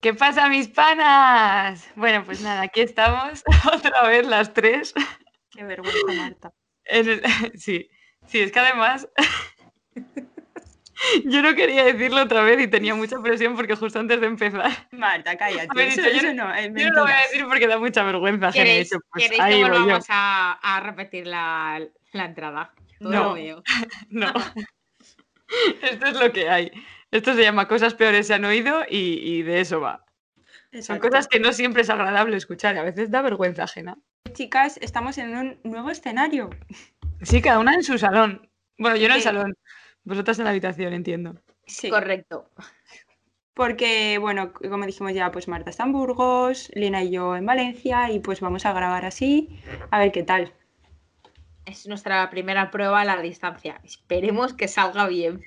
¿Qué pasa, mis panas? Bueno, pues nada, aquí estamos otra vez las tres. Qué vergüenza, Marta. Sí, sí, es que además yo no quería decirlo otra vez y tenía mucha presión porque justo antes de empezar. Marta, cállate. yo, no, yo, no, lo voy a decir porque da mucha vergüenza. ¿Queréis, pues ¿queréis que volvamos a, a, repetir la, la entrada? no, lo veo. no. Esto es lo que hay. Esto se llama Cosas peores se han oído y, de eso va. Son cosas que no siempre es agradable escuchar y a veces da vergüenza ajena. Chicas, estamos en un nuevo escenario. Sí, cada una en su salón. Bueno, yo en el salón, vosotras en la habitación, entiendo. Sí. Correcto. Porque, bueno, como dijimos ya, pues Marta está en Burgos, Lina y yo en Valencia y pues vamos a grabar así, a ver qué tal. Es nuestra primera prueba a la distancia. Esperemos que salga bien.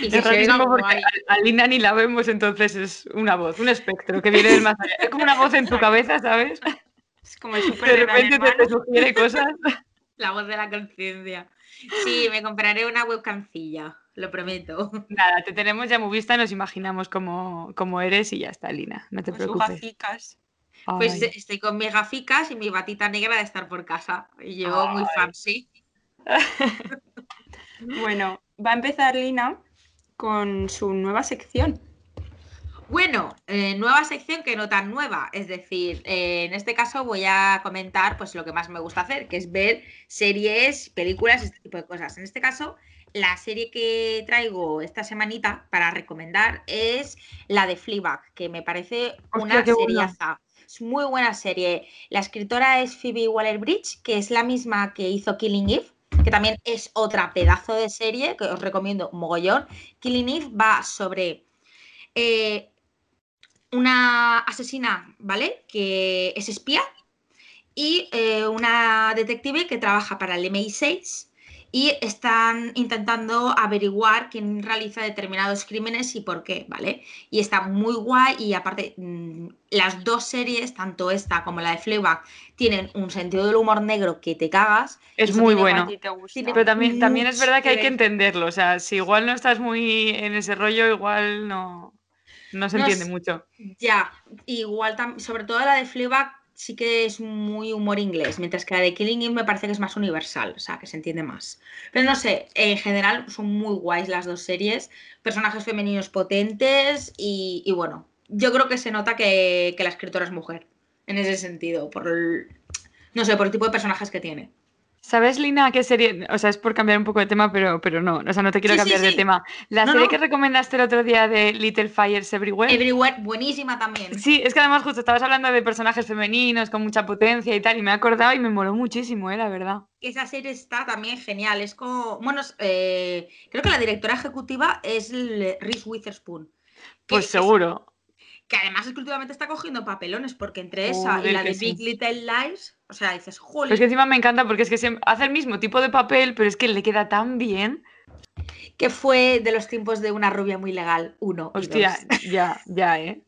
Y es rarísimo porque a, Lina ni la vemos, entonces es una voz, un espectro que viene del más allá. Es como una voz en tu cabeza, ¿sabes? Es como el super De repente te, sugiere cosas. La voz de la conciencia. Sí, me compraré una webcancilla, lo prometo. Nada, te tenemos ya muy vista, nos imaginamos cómo, cómo eres y ya está, Lina. No te preocupes. Pues estoy con mis gaficas y mi batita negra de estar por casa. Y yo muy fancy. bueno, va a empezar Lina con su nueva sección. Bueno, eh, nueva sección que no tan nueva, es decir, eh, en este caso voy a comentar pues lo que más me gusta hacer, que es ver series, películas, este tipo de cosas. En este caso, la serie que traigo esta semanita para recomendar es la de Fleabag, que me parece una seriaza. Es muy buena serie. La escritora es Phoebe Waller-Bridge, que es la misma que hizo Killing Eve que también es otra pedazo de serie que os recomiendo mogollón. Killing Eve va sobre eh, una asesina, ¿vale? Que es espía y eh, una detective que trabaja para el MI6 y están intentando averiguar quién realiza determinados crímenes y por qué, ¿vale? Y está muy guay y aparte mm, las dos series, tanto esta como la de Fleabag, tienen un sentido del humor negro que te cagas. Es muy bueno. Pero también, también es verdad que hay que entenderlo, o sea, si igual no estás muy en ese rollo, igual no, no se entiende mucho. Ya, igual, sobre todo la de Fleabag sí que es muy humor inglés, mientras que la de Killing Eve me parece que es más universal, o sea, que se entiende más. Pero no sé, en general son muy guays las dos series, personajes femeninos potentes y, bueno, yo creo que se nota que, que, la escritora es mujer, en ese sentido, por no sé, por el tipo de personajes que tiene. ¿Sabes, Lina, qué serie? O sea, es por cambiar un poco de tema, pero, pero no, o sea, no te quiero cambiar de tema. La serie que recomendaste el otro día de Little Fires Everywhere. Everywhere, buenísima también. Sí, es que además justo estabas hablando de personajes femeninos con mucha potencia y tal, y me he acordado y me moló muchísimo, eh, la verdad. Esa serie está también genial, es como, bueno, eh, creo que la directora ejecutiva es Reese Witherspoon. Pues seguro que además es que últimamente está cogiendo papelones, porque entre esa y la de Big Little Lies, o sea, dices, joder. es que encima me encanta porque es que hace el mismo tipo de papel, pero es que le queda tan bien. Que fue de los tiempos de una rubia muy legal, uno. Hostia, ya, ya, ¿eh?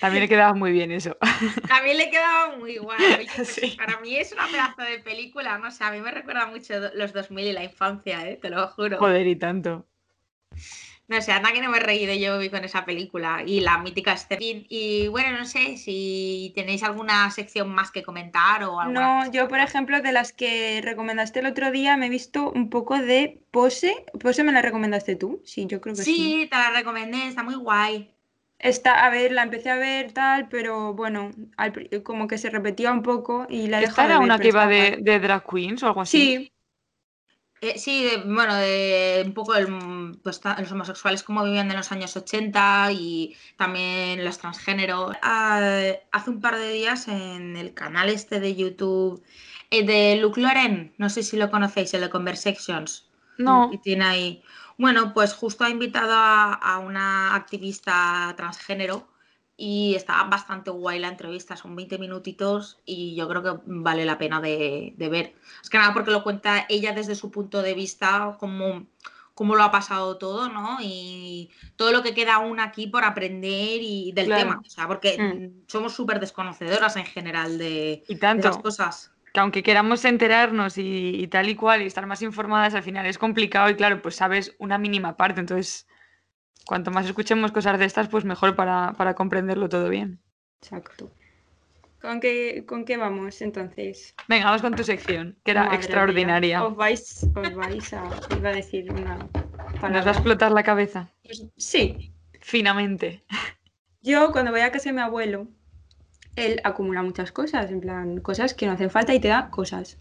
También le quedaba muy bien eso. También le quedaba muy guay. Pues para mí es una pedazo de película, no sé, a mí me recuerda mucho los 2000 y la infancia, ¿eh? te lo juro. Joder, y tanto. No sé, anda que no me he reído yo con esa película y la mítica Sterling. Y bueno, no sé si tenéis alguna sección más que comentar o algo. No, yo por ejemplo, de las que recomendaste el otro día, me he visto un poco de Pose. ¿Pose me la recomendaste tú? Sí, yo creo que sí. Sí, te la recomendé, está muy guay. Está, a ver, la empecé a ver tal, pero bueno, como que se repetía un poco y la ¿Esta era una que iba de, de, drag queens o algo así? Sí, eh, sí, bueno, de un poco el, pues, los homosexuales como vivían en los años 80 y también los transgéneros. Ah, hace un par de días en el canal este de YouTube eh, de Luke Loren, no sé si lo conocéis, el de Conversations. No. Y tiene ahí. Bueno, pues justo ha invitado a una activista transgénero y está bastante guay la entrevista, son 20 minutitos y yo creo que vale la pena de, ver. Es que nada porque lo cuenta ella desde su punto de vista, como cómo lo ha pasado todo, ¿no? Y todo lo que queda aún aquí por aprender y del tema, o sea, porque mm. somos súper desconocedoras en general de, y tanto, las cosas. Que aunque queramos enterarnos y, y, tal y cual y estar más informadas, al final es complicado y claro, pues sabes una mínima parte, entonces Cuanto más escuchemos cosas de estas, pues mejor para, para comprenderlo todo bien. Exacto. ¿Con qué, ¿Con qué vamos entonces? Venga, vamos con tu sección, que era Madre extraordinaria. mía, Os vais, os vais a. Iba a decir una Nos va palabra. a explotar la cabeza. Pues, sí. Finamente. Yo cuando voy a casa de mi abuelo, él acumula muchas cosas, en plan, cosas que no hacen falta y te da cosas.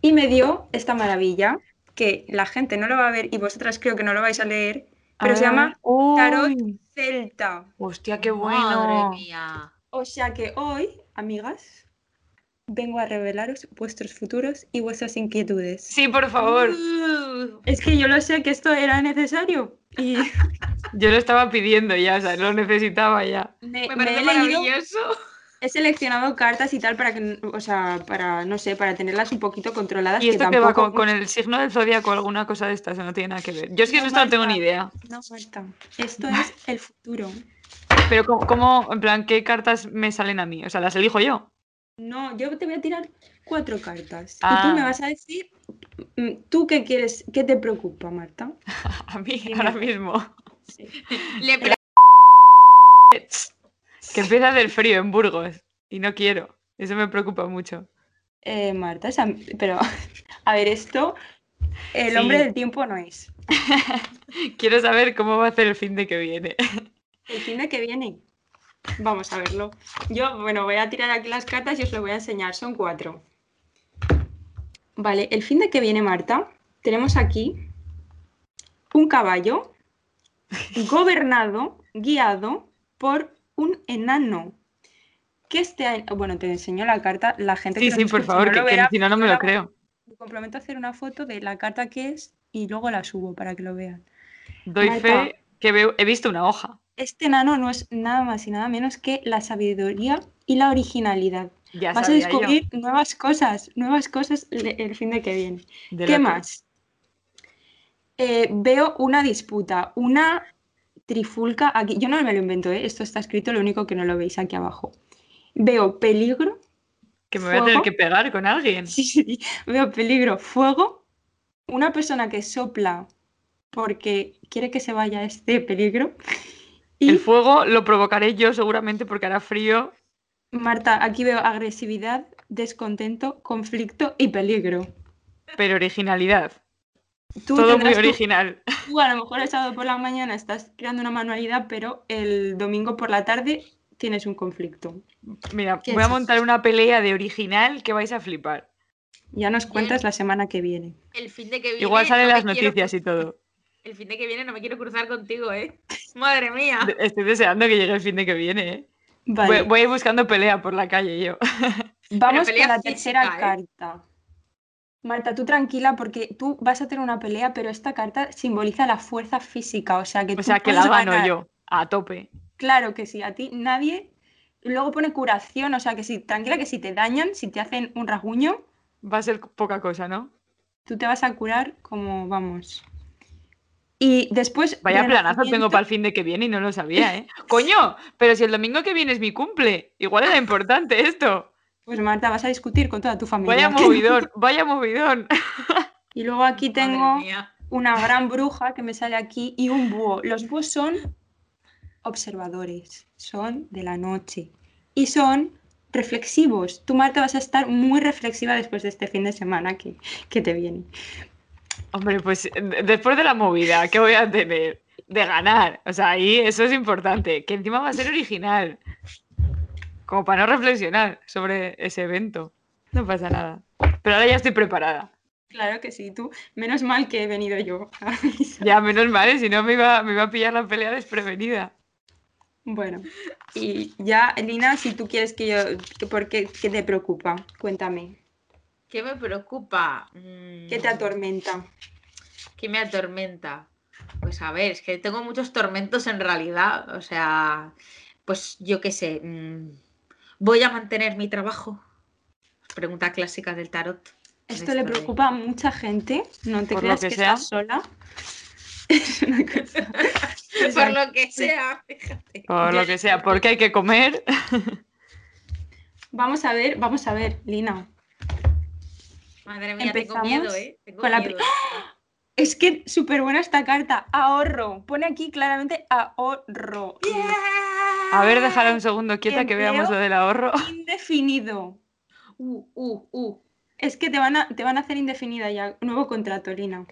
Y me dio esta maravilla, que la gente no lo va a ver y vosotras creo que no lo vais a leer, pero se llama uy, Tarot Celta. Hostia, qué Madre bueno. mía. O sea que hoy, amigas, vengo a revelaros vuestros futuros y vuestras inquietudes. Sí, por favor. Uh, Es que yo lo sé que esto era necesario y Yo lo estaba pidiendo ya, o sea, lo necesitaba ya. me, me he leído, maravilloso. He seleccionado cartas y tal para que, o sea, para, no sé, para tenerlas un poquito controladas. ¿Y esto que va tampoco- con, con el signo del zodiaco alguna cosa de estas? ¿O no tiene nada que ver? Yo es que No, esto no tengo ni idea. No, Marta, esto es el futuro. Pero ¿cómo, cómo, en plan, qué cartas me salen a mí? O sea, las elijo yo. No, yo te voy a tirar cuatro cartas y Ah. tú me vas a decir, mm, ¿tú qué quieres, qué te preocupa, Marta? A mí, ahora mismo. Sí. Le pre- Que empieza del frío en Burgos. Y no quiero. Eso me preocupa mucho. Eh, Marta, pero a ver, esto, el Sí. hombre del tiempo no es. Quiero saber cómo va a hacer el fin de que viene. El fin de que viene. Vamos a verlo. Yo, bueno, voy a tirar aquí las cartas y os lo voy a enseñar. Son cuatro. Vale, el fin de que viene, Marta, tenemos aquí un caballo gobernado, guiado por un enano. Que este año, bueno, te enseño la carta, la gente Sí, que nos sí, por escucha favor, no que, que si no, no me lo creo. Me comprometo a hacer una foto de la carta que es y luego la subo para que lo vean. Doy Marta. fe que veo, he visto una hoja. Este enano no es nada más y nada menos que la sabiduría y la originalidad. Ya Vas a yo. descubrir nuevas cosas, nuevas cosas el fin de que viene. De ¿Qué más? Eh, veo una disputa, una trifulca aquí. Yo no me lo invento, ¿eh? esto está escrito, lo único que no lo veis aquí abajo. Veo peligro, Que me voy a tener que pegar con alguien. sí, sí, veo peligro, fuego, una persona que sopla porque quiere que se vaya este peligro. Y El fuego lo provocaré yo seguramente porque hará frío. Marta, aquí veo agresividad, descontento, conflicto y peligro. Pero originalidad. Tú Todo muy original. Tú a lo mejor el sábado por la mañana estás creando una manualidad, pero el domingo por la tarde tienes un conflicto. Mira, ¿Qué voy a montar una pelea de original que vais a flipar. Ya nos cuentas Bien. la semana que viene. El fin de que viene. Igual salen no las quiero noticias y todo. El fin de que viene no me quiero cruzar contigo, ¿eh? Madre mía. Estoy deseando que llegue el fin de que viene, ¿eh? Voy, Vale, voy a ir buscando pelea por la calle yo. vamos con la física, tercera ¿eh? carta. Marta, tú tranquila porque tú vas a tener una pelea, pero esta carta simboliza la fuerza física, o sea que O tú sea, que la gano ganar. yo. A tope. Claro que sí, a ti nadie. Luego pone curación, o sea que si, tranquila que si te dañan, si te hacen un rasguño, Va a ser poca cosa, ¿no? tú te vas a curar como vamos. Y después. Vaya planazo tengo para el fin de que viene y no lo sabía, ¿eh? ¡Coño! Pero si el domingo que viene es mi cumple. Igual era importante esto. Pues Marta, vas a discutir con toda tu familia. Vaya movidón, vaya movidón. Y luego aquí tengo una gran bruja que me sale aquí y un búho. Los búhos son observadores, son de la noche y son reflexivos. Tú, Marta, vas a estar muy reflexiva después de este fin de semana que, que te viene. Hombre, pues de- después de la movida, ¿qué voy a tener? De ganar. O sea, ahí eso es importante. Que encima va a ser original. Como para no reflexionar sobre ese evento. No pasa nada. Pero ahora ya estoy preparada. Claro que sí, tú. Menos mal que he venido yo. a avisar. Ya, menos mal, ¿eh? si no me iba, me iba a pillar la pelea desprevenida. Bueno, y ya, Lina, si tú quieres que yo, que- ¿por qué, qué te preocupa? Cuéntame, ¿Qué me preocupa? Mm, ¿qué te atormenta? ¿Qué me atormenta? Pues a ver, es que tengo muchos tormentos en realidad. O sea, pues yo qué sé. mm, ¿Voy a mantener mi trabajo? Pregunta clásica del tarot. Esto le de- preocupa a mucha gente, no te Por creas que que, sea. estás sola. Es una cosa. Por lo que sea, fíjate. Por lo que sea, porque hay que comer. Vamos a ver, vamos a ver, Lina. Madre mía, tengo Empezamos miedo, ¿eh? Tengo con la miedo. Es que súper buena esta carta. Ahorro. Pone aquí claramente ahorro. A ver, déjala un segundo quieta que veamos lo del ahorro. Indefinido. Uh, uh, uh. Es que te van a, te van a hacer indefinida ya. Nuevo contrato, Lina.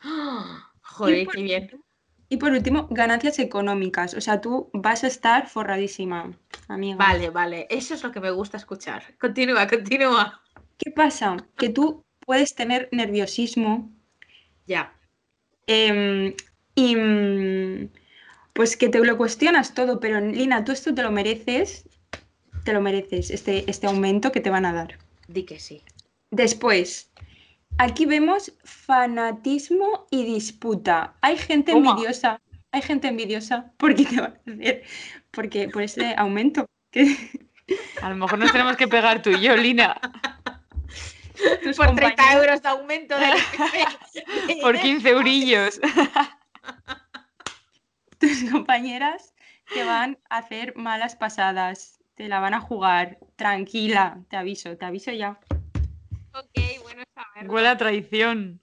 Joder, qué bien. Y por último, ganancias económicas. O sea, tú vas a estar forradísima, amiga. Vale, vale. Eso es lo que me gusta escuchar. Continúa, continúa. ¿Qué pasa? Que tú puedes tener nerviosismo Ya. em, y mm, pues que te lo cuestionas todo, pero Lina, tú esto te lo mereces, te lo mereces, este, este aumento que te van a dar. Di que sí. Después, aquí vemos fanatismo y disputa. Hay gente Toma. envidiosa, hay gente envidiosa porque te van a hacer, porque por ese aumento que A lo mejor nos tenemos que pegar tú y yo, Lina. tus Por 30 compañeros- euros de aumento de Por 15 eurillos. tus compañeras te van a hacer malas pasadas, te la van a jugar. Tranquila, te aviso, te aviso ya. Ok, bueno saberlo. Huele a traición.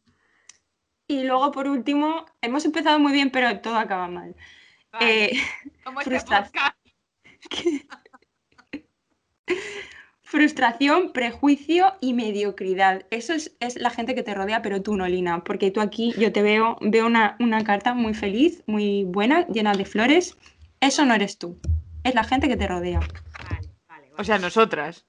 Y luego, por último, hemos empezado muy bien, pero todo acaba mal. Vale, Eh, como este frustración. frustración, prejuicio y mediocridad. Eso es, es la gente que te rodea, pero tú no, Lina, porque tú aquí yo te veo, veo una, una carta muy feliz, muy buena, llena de flores. Eso no eres tú, es la gente que te rodea. Vale, vale, O sea, nosotras,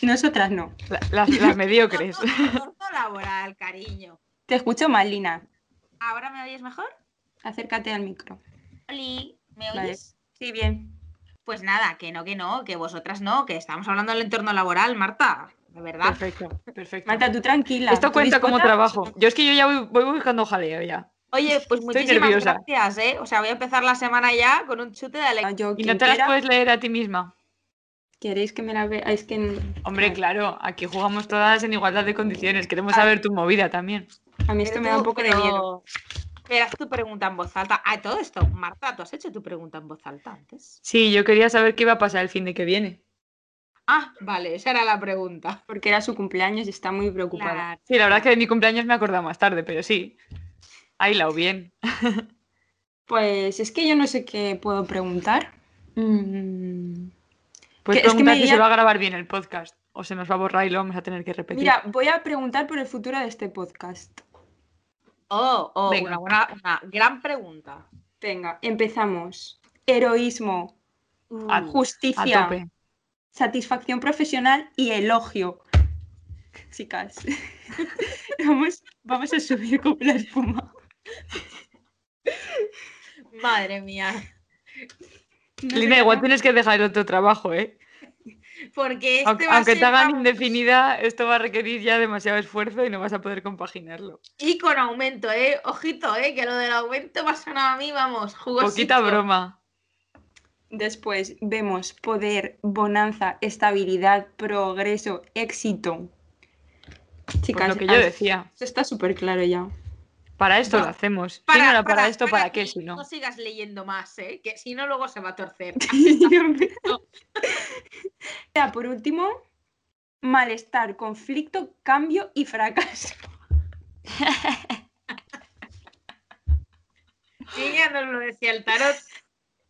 Nosotras no. la- las, las mediocres. Laboral, cariño. Te escucho mal, Lina. ¿Ahora me oyes mejor? Acércate al micro. Oli, ¿me oyes? Vale. Sí, bien. Pues nada, que no, que no, que vosotras no, que estamos hablando del entorno laboral, Marta. De verdad. Perfecto, perfecto. Marta, tú tranquila. Esto tú cuenta como trabajo. Yo es que yo ya voy, voy buscando jaleo ya. Oye, pues muchísimas gracias, ¿eh? O sea, voy a empezar la semana ya con un chute de alegría. Yo, Y no te las puedes leer a ti misma. ¿Queréis que me la vea? Es que Hombre, claro, aquí jugamos todas en igualdad de condiciones. Queremos saber tu movida también. a mí esto me da un poco de miedo. Pero haz tu pregunta en voz alta. Ah, todo esto. Marta, ¿tú has hecho tu pregunta en voz alta antes? Sí, yo quería saber qué iba a pasar el fin de que viene. Ah, vale, esa era la pregunta. Porque era su cumpleaños y está muy preocupada. Claro. Sí, la verdad es que de mi cumpleaños me he acordado más tarde, pero sí. Ahí la o bien. Pues es que yo no sé qué puedo preguntar. Mm, Pues Que- es que me preguntar si se va a grabar bien el podcast. O se nos va a borrar y lo vamos a tener que repetir. Mira, voy a preguntar por el futuro de este podcast. Oh, oh, Venga. una, buena, una gran pregunta. Venga, empezamos. Heroísmo, A- Uh, a justicia, satisfacción profesional y elogio. Chicas, vamos, vamos a subir como la espuma. madre mía. No Lina, igual tienes que dejar el otro trabajo, ¿eh? Porque este Aunque, va a aunque ser, te hagan vamos, indefinida, esto va a requerir ya demasiado esfuerzo y no vas a poder compaginarlo. Y con aumento, ¿eh? Ojito, ¿eh? Que lo del aumento me ha sonado a mí, vamos, jugosito. Poquita broma. Después vemos poder, bonanza, estabilidad, progreso, éxito. Pues Chicas, lo que yo ah, decía. esto está súper claro ya. Para esto No, lo hacemos. ¿Quién no era para, esto? ¿Para, qué si no? No sigas leyendo más, ¿eh? Que si no, luego se va a torcer. Ya, por último, malestar, conflicto, cambio y fracaso. Ya nos lo decía el tarot.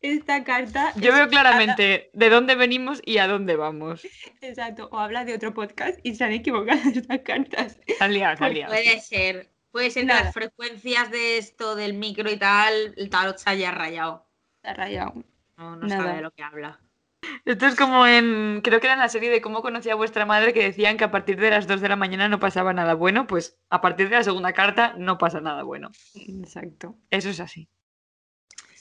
Esta carta. Yo veo claramente de dónde venimos y a dónde vamos. exacto, o habla de otro podcast y se han equivocado estas cartas. Liado, se Pues puede ser. Puede ser que Nada. las frecuencias de esto del micro y tal, el tarot se haya rayado. Se ha rayado. No, no Nada. sabe de lo que habla. Esto es como en, creo que era en la serie de cómo conocía a vuestra madre que decían que a partir de las 2 de la mañana no pasaba nada bueno, pues a partir de la segunda carta no pasa nada bueno. Exacto. Eso es así.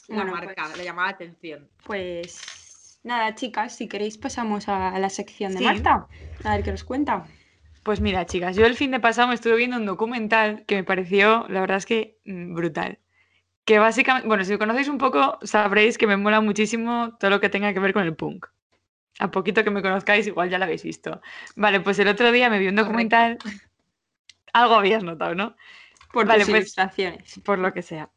La Bueno, marca, pues- le llamaba la atención. Pues nada, chicas, si queréis pasamos a la sección de Sí. Marta. A ver qué nos cuenta. Pues mira, chicas, yo el fin de pasado me estuve viendo un documental que me pareció, la verdad es que mm, brutal. Que básicamente, bueno, si me conocéis un poco, sabréis que me mola muchísimo todo lo que tenga que ver con el punk. A poquito que me conozcáis, igual ya lo habéis visto. Vale, pues el otro día me vi un Correcto. documental. Algo habías notado, ¿no? Por Vale, tus pues- ilustraciones. por lo que sea.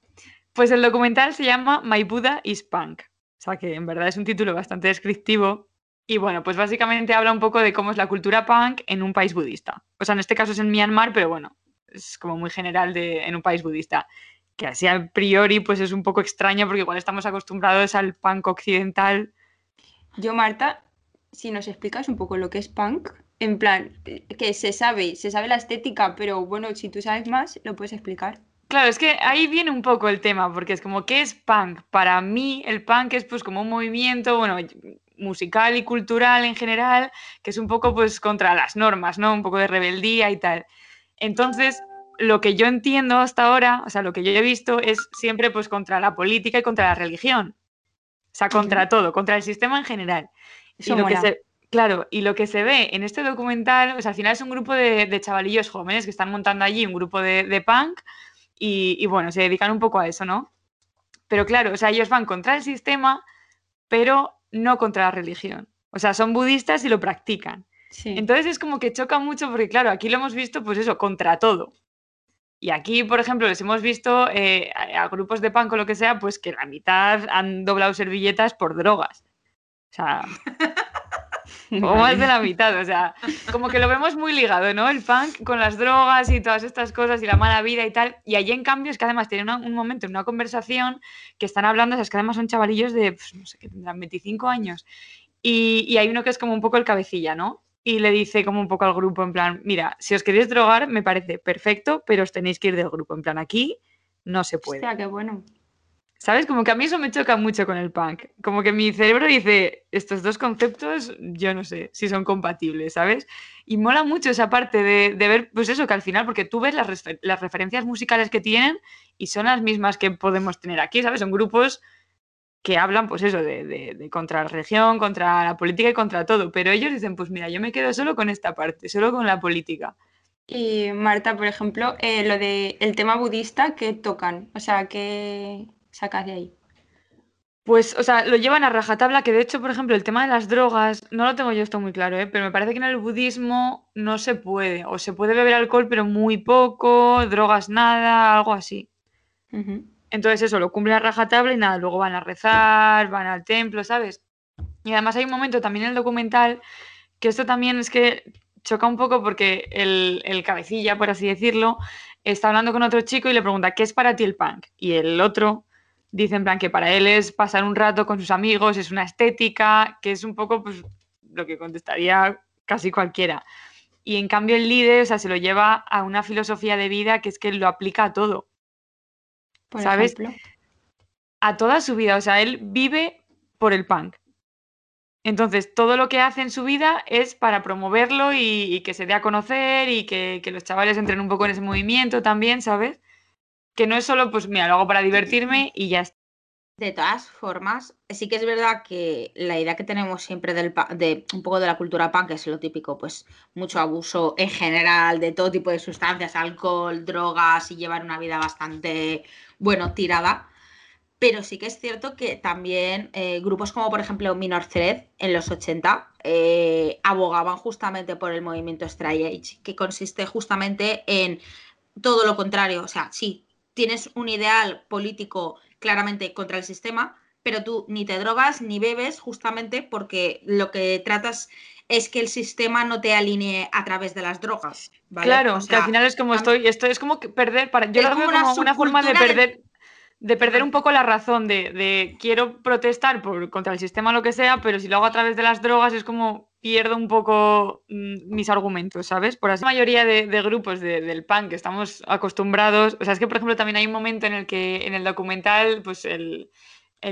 Pues el documental se llama My Buddha is Punk. O sea que en verdad es un título bastante descriptivo. Y bueno, pues básicamente habla un poco de cómo es la cultura punk en un país budista. O sea, en este caso es en Myanmar, pero bueno, es como muy general de, en un país budista. Que así a priori pues es un poco extraño porque igual estamos acostumbrados al punk occidental. Yo, Marta, si nos explicas un poco lo que es punk, en plan, que se sabe, se sabe la estética, pero bueno, si tú sabes más, lo puedes explicar. Claro, es que ahí viene un poco el tema, porque es como, ¿qué es punk? Para mí, el punk es pues como un movimiento, bueno, musical y cultural en general, que es un poco pues contra las normas, ¿no? Un poco de rebeldía y tal. Entonces, lo que yo entiendo hasta ahora, o sea, lo que yo he visto es siempre pues contra la política y contra la religión. O sea, contra todo, contra el sistema en general. y lo que se, claro, y lo que se ve en este documental, o sea, al final es un grupo de, chavalillos jóvenes que están montando allí un grupo de punk y, bueno, se dedican un poco a eso, ¿no? Pero claro, o sea, ellos van contra el sistema, pero no contra la religión. O sea, son budistas y lo practican. Entonces es como que choca mucho porque, claro, aquí lo hemos visto, pues eso, contra todo. Y aquí, por ejemplo, les hemos visto eh, a, grupos de pan o lo que sea, pues que la mitad han doblado servilletas por drogas. O sea, o más de la mitad, o sea, como que lo vemos muy ligado, ¿no? El punk con las drogas y todas estas cosas y la mala vida y tal. Y allí, en cambio, es que además tienen un momento, en una conversación, que están hablando, o sea, es que además son chavalillos de, pues, no sé, que tendrán 25 años. Y, y hay uno que es como un poco el cabecilla, ¿no? y le dice como un poco al grupo en plan, mira, si os queréis drogar me parece perfecto, pero os tenéis que ir del grupo, en plan, aquí no se puede. Hostia, qué bueno. ¿Sabes? Como que a mí eso me choca mucho con el punk. Como que mi cerebro dice, estos dos conceptos, yo no sé si son compatibles, ¿sabes? Y mola mucho esa parte de, ver, pues eso, que al final, porque tú ves las, referencias musicales que tienen y son las mismas que podemos tener aquí, ¿sabes? Son grupos que hablan, pues eso, de, de, contra la religión, contra la política y contra todo. Pero ellos dicen, pues mira, yo me quedo solo con esta parte, solo con la política. Y Marta, por ejemplo, eh, lo del el tema budista que tocan, o sea, que sacas de ahí? Pues, o sea, lo llevan a rajatabla, que de hecho, por ejemplo, el tema de las drogas, no lo tengo yo esto muy claro, ¿eh? pero me parece que en el budismo no se puede, o se puede beber alcohol, pero muy poco, drogas nada, algo así. Entonces eso, lo cumplen a rajatabla y nada, luego van a rezar, van al templo, ¿sabes? Y además hay un momento también en el documental que esto también es que choca un poco porque el, el cabecilla, por así decirlo, está hablando con otro chico y le pregunta, ¿qué es para ti el punk? Y el otro dice en plan que para él es pasar un rato con sus amigos, es una estética, que es un poco pues, lo que contestaría casi cualquiera. Y en cambio el líder, o sea, se lo lleva a una filosofía de vida que es que lo aplica a todo. ¿Sabes? A toda su vida, o sea, él vive por el punk. Entonces, todo lo que hace en su vida es para promoverlo y, que se dé a conocer y que, que, los chavales entren un poco en ese movimiento también, ¿sabes? Que no es solo, pues mira, lo hago para divertirme y ya está. De todas formas, sí que es verdad que la idea que tenemos siempre del, de un poco de la cultura punk es lo típico, pues mucho abuso en general de todo tipo de sustancias, alcohol, drogas y llevar una vida bastante, bueno, tirada. Pero sí que es cierto que también eh, grupos como por ejemplo Minor Threat en los 80 eh, abogaban justamente por el movimiento Straight Age, que consiste justamente en todo lo contrario. O sea, sí, tienes un ideal político claramente contra el sistema, pero tú ni te drogas ni bebes justamente porque lo que tratas es que el sistema no te alinee a través de las drogas. Claro, que al final es como estoy, esto es como perder para. Yo lo veo como una, forma de perder de perder un poco la razón de, quiero protestar por, contra el sistema lo que sea, pero si lo hago a través de las drogas es como pierdo un poco mm, mis argumentos, ¿sabes? Por así la mayoría de, grupos del PAN que estamos acostumbrados, o sea, es que por ejemplo también hay un momento en el que en el documental, pues el,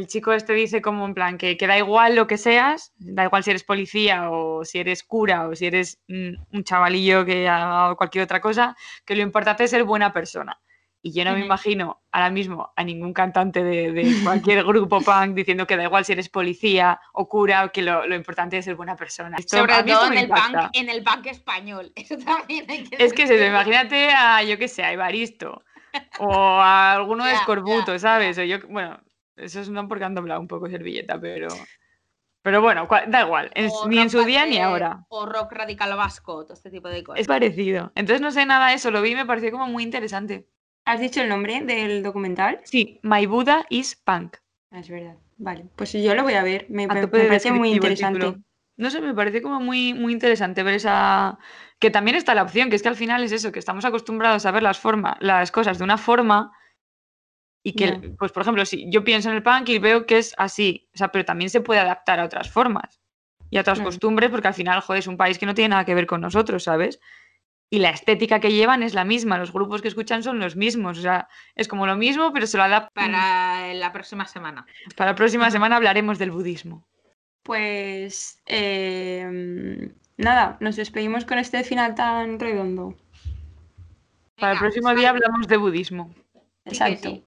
chico este dice como en plan que, que, da igual lo que seas, da igual si eres policía o si eres cura o si eres mm, un chavalillo que ha cualquier otra cosa, que lo importante es ser buena persona. Y yo no me imagino ahora mismo a ningún cantante de, cualquier grupo punk diciendo que da igual si eres policía o cura o que lo, importante es ser buena persona. Sobre todo en el, punk, en el punk español. Eso también hay que Es que se, imagínate a, yo qué sé, a Evaristo o a alguno de Escorbuto, ¿sabes? O yo, bueno, eso es no porque han doblado un poco servilleta, pero... Pero bueno, da igual, ni en su día ni ahora. O rock radical vasco, todo este tipo de cosas. Es parecido. Entonces no sé nada de eso, lo vi y me pareció como muy interesante. ¿Has dicho el nombre del documental? Sí, My Buddha is Punk. Ah, es verdad. Vale, pues yo lo voy a ver. Me, parece muy interesante. no sé, me parece como muy, muy interesante ver esa. Que también está la opción, que es que al final es eso, que estamos acostumbrados a ver las, formas, las cosas de una forma y que, pues por ejemplo, si yo pienso en el punk y veo que es así, o sea, pero también se puede adaptar a otras formas y a otras costumbres, porque al final, joder, es un país que no tiene nada que ver con nosotros, ¿sabes? Y la estética que llevan es la misma, los grupos que escuchan son los mismos, o sea, es como lo mismo, pero se lo adapta. Para la próxima semana. Para la próxima semana hablaremos del budismo. Pues em, nada, nos despedimos con este final tan redondo. Para el próximo día hablamos de budismo. Exacto.